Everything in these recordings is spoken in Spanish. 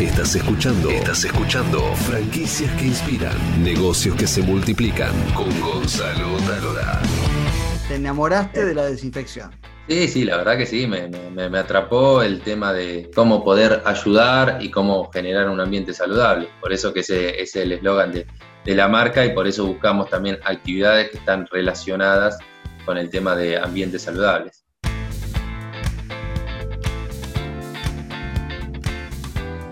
Estás escuchando. Estás escuchando. Franquicias que inspiran. Negocios que se multiplican. Con Gonzalo Talora. Te enamoraste de la desinfección. Sí, sí, la verdad que sí, me, me, atrapó el tema de cómo poder ayudar y cómo generar un ambiente saludable. Por eso que ese es el eslogan de, de la marca y por eso buscamos también actividades que están relacionadas con el tema de ambientes saludables.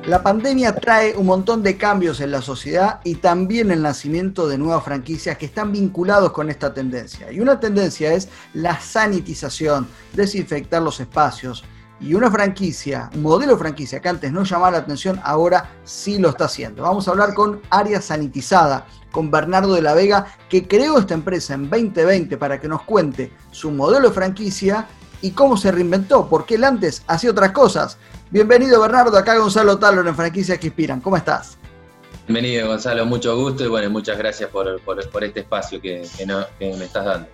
La pandemia trae un montón de cambios en la sociedad y también el nacimiento de nuevas franquicias que están vinculados con esta tendencia. Y una tendencia es la sanitización, desinfectar los espacios. Y una franquicia, un modelo de franquicia que antes no llamaba la atención, ahora sí lo está haciendo. Vamos a hablar con Área Sanitizada, con Bernardo de la Vega, que creó esta empresa en 2020 para que nos cuente su modelo de franquicia y cómo se reinventó, porque él antes hacía otras cosas. Bienvenido Bernardo, acá Gonzalo Talor en Franquicias que Inspiran. ¿Cómo estás? Bienvenido Gonzalo, mucho gusto y bueno, muchas gracias por, este espacio que, me estás dando.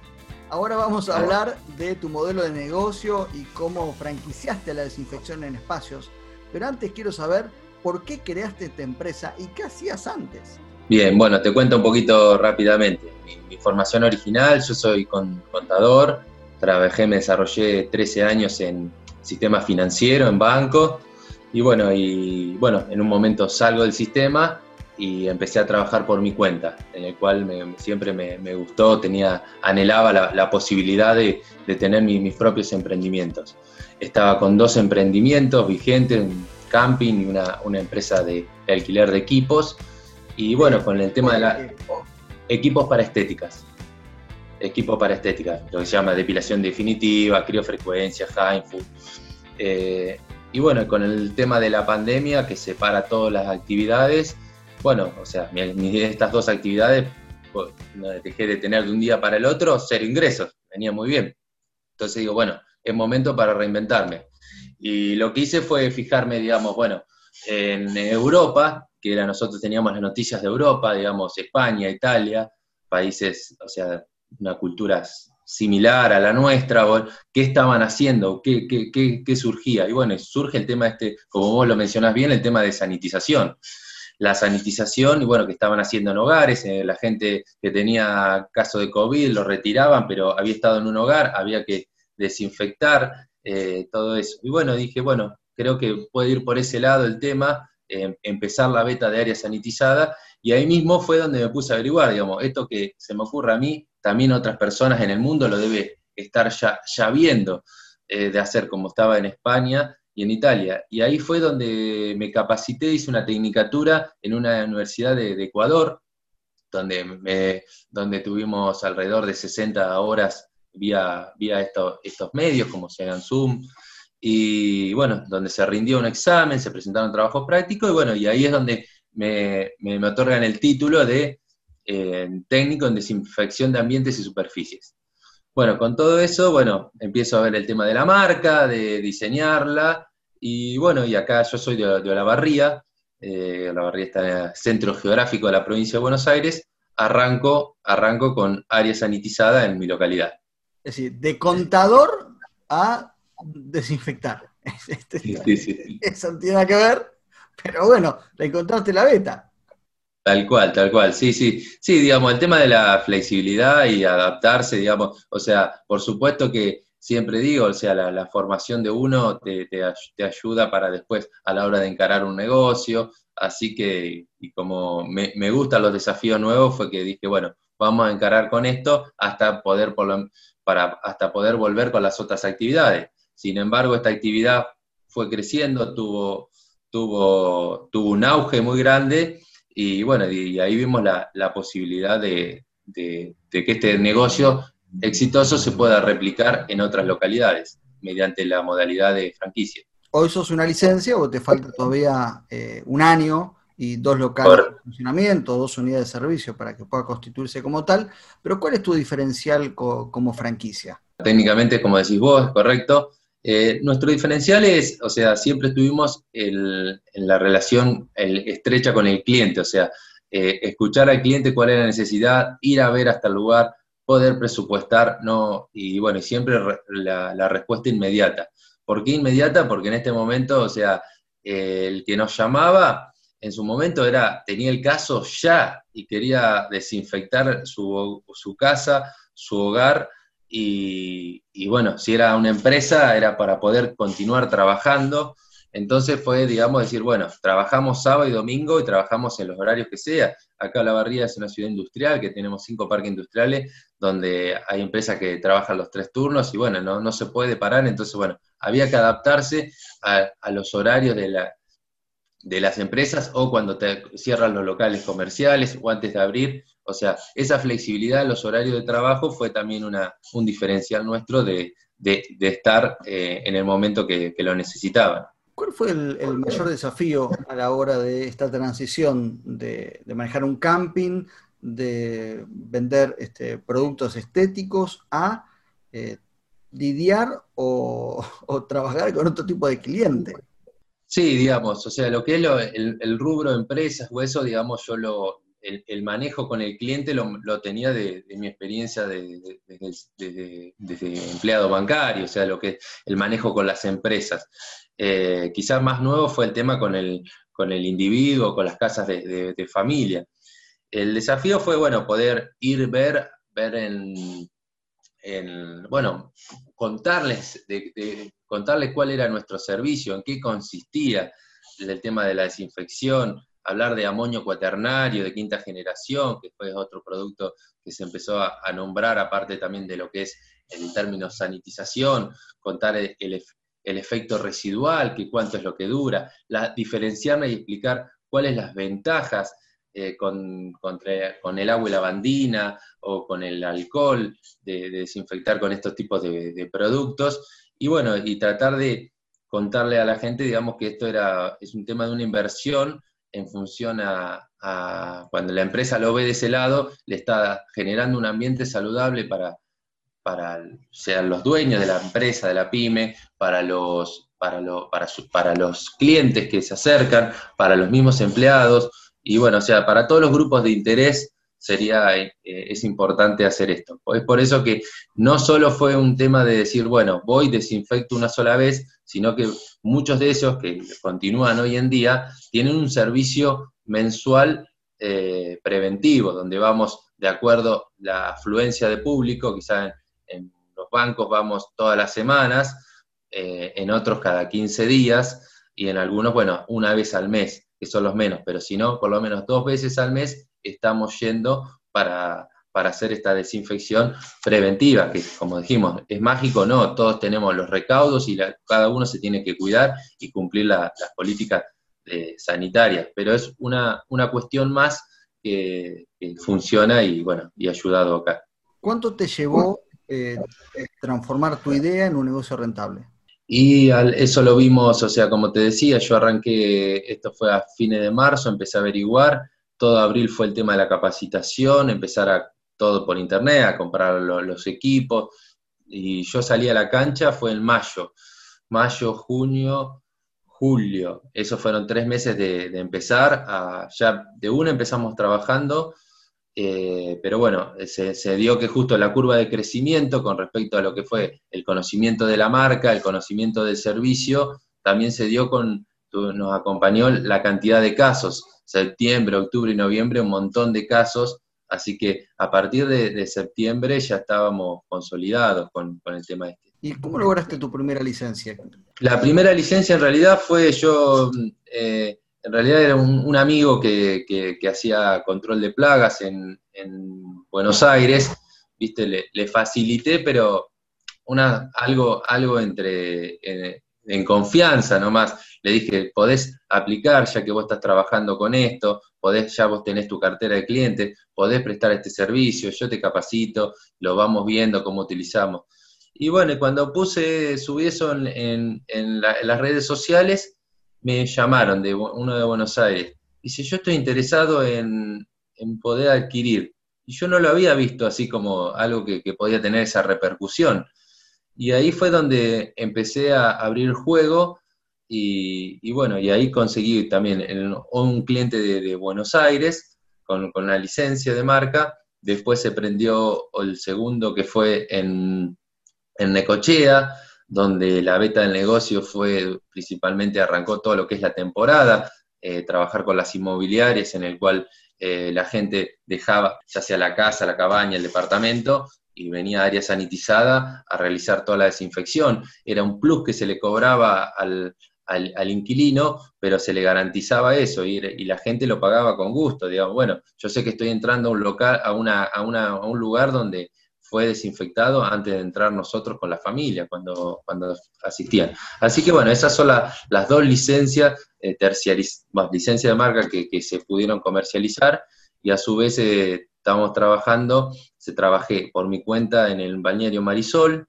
Ahora vamos a hablar de tu modelo de negocio y cómo franquiciaste la desinfección en espacios. Pero antes quiero saber por qué creaste esta empresa y qué hacías antes. Bien, bueno, te cuento un poquito rápidamente. Mi, formación original, yo soy contador, trabajé, me desarrollé 13 años en sistema financiero, en banco, y bueno, y bueno, en un momento salgo del sistema y empecé a trabajar por mi cuenta, en el cual siempre me, gustó, tenía, anhelaba la, posibilidad de, tener mis propios emprendimientos. Estaba con dos emprendimientos vigentes, un camping y una, una empresa de, alquiler de equipos, y bueno, con el tema de la, equipos para estéticas equipo para estética, lo que se llama depilación definitiva, criofrecuencia, Hindfood. Eh, y bueno, con el tema de la pandemia que separa todas las actividades, bueno, o sea, estas dos actividades pues, dejé de tener de un día para el otro cero ingresos, venía muy bien. Entonces digo, bueno, es momento para reinventarme. Y lo que hice fue fijarme, digamos, bueno, en Europa, que era nosotros teníamos las noticias de Europa, digamos, España, Italia, países, o sea, una cultura similar a la nuestra, qué estaban haciendo, ¿Qué, qué, surgía. Y bueno, surge el tema este, como vos lo mencionás bien, el tema de sanitización. La sanitización, y bueno, que estaban haciendo en hogares, eh, la gente que tenía caso de COVID lo retiraban, pero había estado en un hogar, había que desinfectar eh, todo eso. Y bueno, dije, bueno, creo que puede ir por ese lado el tema, eh, empezar la beta de área sanitizada, y ahí mismo fue donde me puse a averiguar, digamos, esto que se me ocurre a mí, también otras personas en el mundo lo debe estar ya, viendo eh, de hacer como estaba en España y en Italia. Y ahí fue donde me capacité, hice una tecnicatura en una universidad de, Ecuador, donde, donde tuvimos alrededor de 60 horas vía, vía estos, medios, como sean Zoom, y bueno, donde se rindió un examen, se presentaron trabajos prácticos, y bueno, y ahí es donde me, me, me otorgan el título de técnico en desinfección de ambientes y superficies. Bueno, con todo eso, bueno, empiezo a ver el tema de la marca, de diseñarla, y bueno, y acá yo soy de, Olavarría, eh, Olavarría está en el centro geográfico de la provincia de Buenos Aires, arranco, arranco con área sanitizada en mi localidad. Es decir, de contador a desinfectar. Sí, sí, Eso tiene que ver, pero bueno, le encontraste la beta. Tal cual, tal cual, sí, sí. Sí, digamos, el tema de la flexibilidad y adaptarse, digamos, o sea, por supuesto que siempre digo, o sea, la, formación de uno te, te, ayuda para después a la hora de encarar un negocio, así que, y como me, gustan los desafíos nuevos, fue que dije, bueno, vamos a encarar con esto hasta poder, para, hasta poder volver con las otras actividades. Sin embargo, esta actividad fue creciendo, tuvo, tuvo, tuvo un auge muy grande y bueno, y ahí vimos la, posibilidad de, que este negocio exitoso se pueda replicar en otras localidades mediante la modalidad de franquicia. Hoy sos una licencia o te falta todavía eh, un año y dos locales de funcionamiento, dos unidades de servicio para que pueda constituirse como tal, pero ¿cuál es tu diferencial como franquicia? Técnicamente, como decís vos, correcto, eh, nuestro diferencial es, o sea, siempre estuvimos en la relación estrecha con el cliente, o sea, eh, escuchar al cliente cuál es la necesidad, ir a ver hasta el lugar, poder presupuestar, no, y bueno, siempre la, respuesta inmediata. ¿Por qué inmediata? Porque en este momento, o sea, el que nos llamaba en su momento era, tenía el caso ya y quería desinfectar su, casa, su hogar, y, bueno, si era una empresa era para poder continuar trabajando. Entonces fue, digamos, decir, bueno, trabajamos sábado y domingo y trabajamos en los horarios que sea. Acá La Barría es una ciudad industrial, que tenemos cinco parques industriales, donde hay empresas que trabajan los tres turnos y bueno, no, no se puede parar. Entonces, bueno, había que adaptarse a, los horarios de la, de las empresas o cuando te cierran los locales comerciales o antes de abrir. O sea, esa flexibilidad en los horarios de trabajo fue también una, un diferencial nuestro de, estar eh, en el momento que, lo necesitaban. ¿Cuál fue el, mayor desafío a la hora de esta transición de, manejar un camping, de vender este, productos estéticos a eh, lidiar o, o trabajar con otro tipo de cliente? Sí, digamos, o sea, lo que es el, rubro empresas o eso, digamos, yo lo, el, manejo con el cliente lo, tenía de, mi experiencia de, empleado bancario, o sea, lo que el manejo con las empresas. Eh, quizás más nuevo fue el tema con el, con el individuo, con las casas de, familia. El desafío fue, bueno, poder ir, ver, ver en, bueno, contarles, contarles cuál era nuestro servicio, en qué consistía el tema de la desinfección, hablar de amonio cuaternario de quinta generación, que fue otro producto que se empezó a, nombrar, aparte también de lo que es el término sanitización, contar el, el, efecto residual, que cuánto es lo que dura, la, diferenciarla y explicar cuáles las ventajas eh, con, el agua y lavandina o con el alcohol, de, desinfectar con estos tipos de, productos. Y bueno, y tratar de contarle a la gente, digamos, que esto era, es un tema de una inversión en función a, cuando la empresa lo ve de ese lado, le está generando un ambiente saludable para, para sean los dueños de la empresa, de la pyme, para los, para, para, para los clientes que se acercan, para los mismos empleados, y bueno, o sea, para todos los grupos de interés sería, eh, es importante hacer esto. Es por eso que no solo fue un tema de decir, bueno, voy, desinfecto una sola vez, sino que muchos de esos que continúan hoy en día tienen un servicio mensual eh, preventivo, donde vamos de acuerdo la afluencia de público, quizás en, los bancos vamos todas las semanas, eh, en otros cada 15 días y en algunos, bueno, una vez al mes que son los menos, pero si no, por lo menos dos veces al mes estamos yendo para, hacer esta desinfección preventiva, que como dijimos, es mágico, no, todos tenemos los recaudos y cada uno se tiene que cuidar y cumplir las políticas eh, sanitarias, pero es una, una cuestión más que, funciona y bueno, y ha ayudado acá. ¿Cuánto te llevó eh, transformar tu idea en un negocio rentable? Y eso lo vimos, o sea, como te decía, yo arranqué, esto fue a fines de marzo, empecé a averiguar, todo abril fue el tema de la capacitación, empezar a todo por internet, a comprar los equipos, y yo salí a la cancha, fue en mayo, mayo, junio, julio, esos fueron tres meses de, empezar, ya de una empezamos trabajando, eh, pero bueno, se, dio que justo la curva de crecimiento con respecto a lo que fue el conocimiento de la marca, el conocimiento del servicio, también se dio con, nos acompañó la cantidad de casos, septiembre, octubre y noviembre, un montón de casos, así que a partir de, septiembre ya estábamos consolidados con, el tema este. ¿Y cómo lograste tu primera licencia? La primera licencia en realidad fue yo... Eh, en realidad era un, amigo que, hacía control de plagas en, Buenos Aires, viste, le, facilité, pero una, algo, algo entre en, confianza nomás. Le dije, podés aplicar ya que vos estás trabajando con esto, podés, ya vos tenés tu cartera de clientes, podés prestar este servicio, yo te capacito, lo vamos viendo cómo utilizamos. Y bueno, cuando puse, subí eso en, en las redes sociales, me llamaron de uno de Buenos Aires. Dice, yo estoy interesado en, poder adquirir. Y yo no lo había visto así como algo que, podía tener esa repercusión. Y ahí fue donde empecé a abrir juego y, bueno, y ahí conseguí también un cliente de, Buenos Aires con, con, una licencia de marca. Después se prendió el segundo que fue en, en Necochea, donde la beta del negocio fue principalmente arrancó todo lo que es la temporada, eh, trabajar con las inmobiliarias en el cual eh, la gente dejaba ya sea la casa, la cabaña, el departamento y venía a área sanitizada a realizar toda la desinfección. Era un plus que se le cobraba al, inquilino, pero se le garantizaba eso y, la gente lo pagaba con gusto. Digamos, bueno, yo sé que estoy entrando a un local, a, una, a, una, a un lugar donde fue desinfectado antes de entrar nosotros con la familia, cuando, cuando asistían. Así que bueno, esas son las dos licencias, eh, más licencias de marca que, se pudieron comercializar y a su vez eh, estamos trabajando, se trabajé por mi cuenta en el balneario Marisol,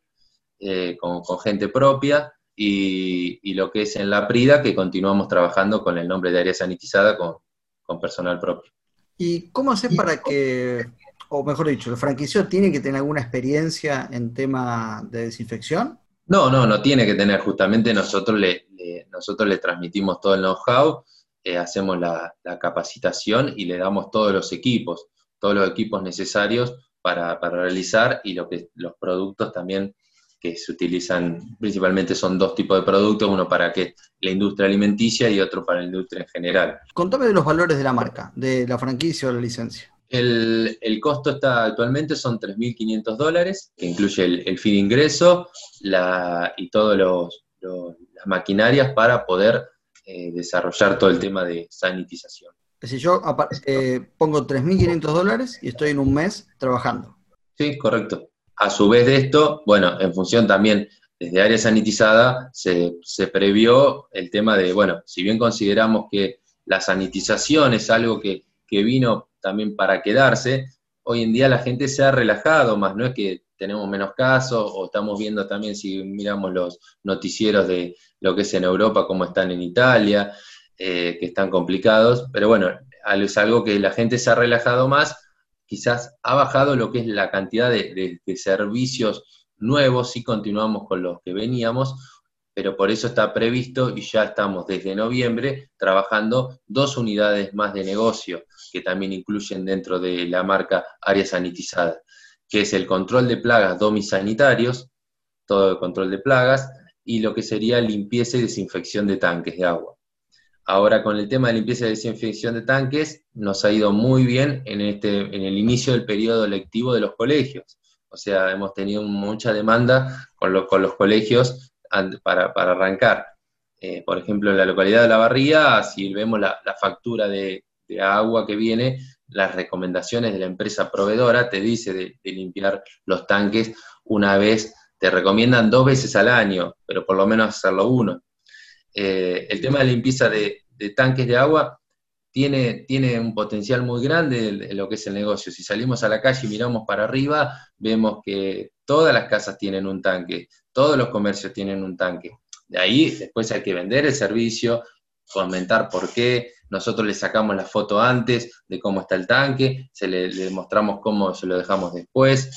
eh, con, gente propia, y, lo que es en la Prida, que continuamos trabajando con el nombre de área sanitizada con, con personal propio. ¿Y cómo haces para que o mejor dicho, ¿el franquiciado tiene que tener alguna experiencia en tema de desinfección? No, no, no tiene que tener. Justamente nosotros le, nosotros le transmitimos todo el know-how, eh, hacemos la, capacitación y le damos todos los equipos, todos los equipos necesarios para, realizar y lo que, los productos también que se utilizan, principalmente son dos tipos de productos, uno para que la industria alimenticia y otro para la industria en general. Contame de los valores de la marca, de la franquicia o la licencia. El, costo está actualmente son 3.500 dólares, que incluye el, fin de ingreso y todas las maquinarias para poder eh, desarrollar todo el tema de sanitización. Es decir, yo eh, pongo 3.500 dólares y estoy en un mes trabajando. Sí, correcto. A su vez de esto, bueno, en función también desde área sanitizada, se, se previó el tema de, bueno, si bien consideramos que la sanitización es algo que, que vino también para quedarse. Hoy en día la gente se ha relajado más, no es que tenemos menos casos o estamos viendo también si miramos los noticieros de lo que es en Europa, cómo están en Italia, eh, que están complicados, pero bueno, es algo que la gente se ha relajado más, quizás ha bajado lo que es la cantidad de, servicios nuevos, si continuamos con los que veníamos, pero por eso está previsto y ya estamos desde noviembre trabajando dos unidades más de negocio que también incluyen dentro de la marca área sanitizada, que es el control de plagas domisanitarios, todo el control de plagas, y lo que sería limpieza y desinfección de tanques de agua. Ahora con el tema de limpieza y desinfección de tanques nos ha ido muy bien en, este, en el inicio del periodo lectivo de los colegios. O sea, hemos tenido mucha demanda con, con los colegios para, arrancar. Eh, por ejemplo, en la localidad de La Barría, si vemos la, factura de, agua que viene, las recomendaciones de la empresa proveedora te dice de, limpiar los tanques una vez, te recomiendan dos veces al año, pero por lo menos hacerlo uno. Eh, el tema de limpieza de, tanques de agua tiene, un potencial muy grande en lo que es el negocio. Si salimos a la calle y miramos para arriba, vemos que todas las casas tienen un tanque, todos los comercios tienen un tanque. De ahí después hay que vender el servicio, comentar por qué, nosotros le sacamos la foto antes de cómo está el tanque, se le, mostramos cómo se lo dejamos después,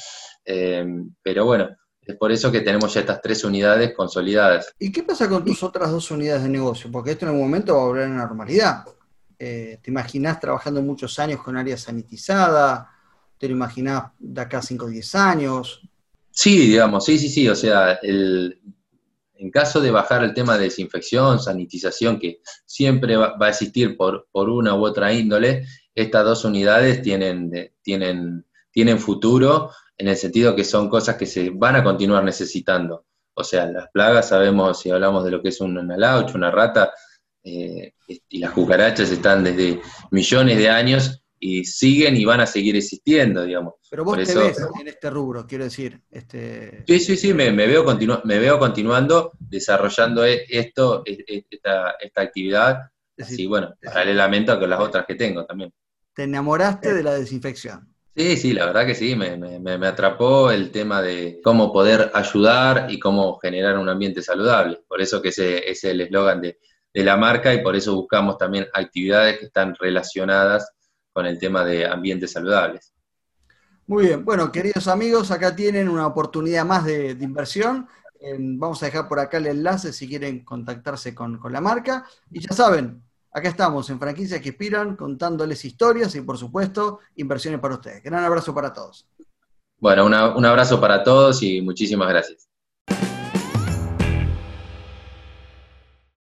eh, pero bueno, es por eso que tenemos ya estas tres unidades consolidadas. ¿Y qué pasa con tus otras dos unidades de negocio? Porque esto en algún momento va a volver a la normalidad. Eh, ¿Te imaginas trabajando muchos años con área sanitizada? ¿Te lo imaginás de acá a 5 o 10 años? Sí, digamos, sí, sí, sí. O sea, el, en caso de bajar el tema de desinfección, sanitización, que siempre va, a existir por, por, una u otra índole, estas dos unidades tienen, tienen, tienen futuro en el sentido que son cosas que se van a continuar necesitando. O sea, las plagas, sabemos, si hablamos de lo que es un lauch, una rata, eh, y las cucarachas están desde millones de años y siguen y van a seguir existiendo, digamos. Pero vos te ves en este rubro, quiero decir. Este... Sí, sí, sí, me, veo me veo continuando desarrollando e, esto, e, e, esta, esta actividad, así, bueno, paralelamente a con las otras que tengo también. ¿Te enamoraste de la desinfección? Sí, sí, la verdad que sí, me, me, atrapó el tema de cómo poder ayudar y cómo generar un ambiente saludable. Por eso que ese es el eslogan de, de la marca y por eso buscamos también actividades que están relacionadas con el tema de ambientes saludables. Muy bien, bueno, queridos amigos, acá tienen una oportunidad más de, inversión. vamos a dejar por acá el enlace si quieren contactarse con, la marca. Y ya saben, acá estamos en Franquicias que Inspiran, contándoles historias y, por supuesto, inversiones para ustedes. Gran abrazo para todos. Bueno, un abrazo para todos y muchísimas gracias.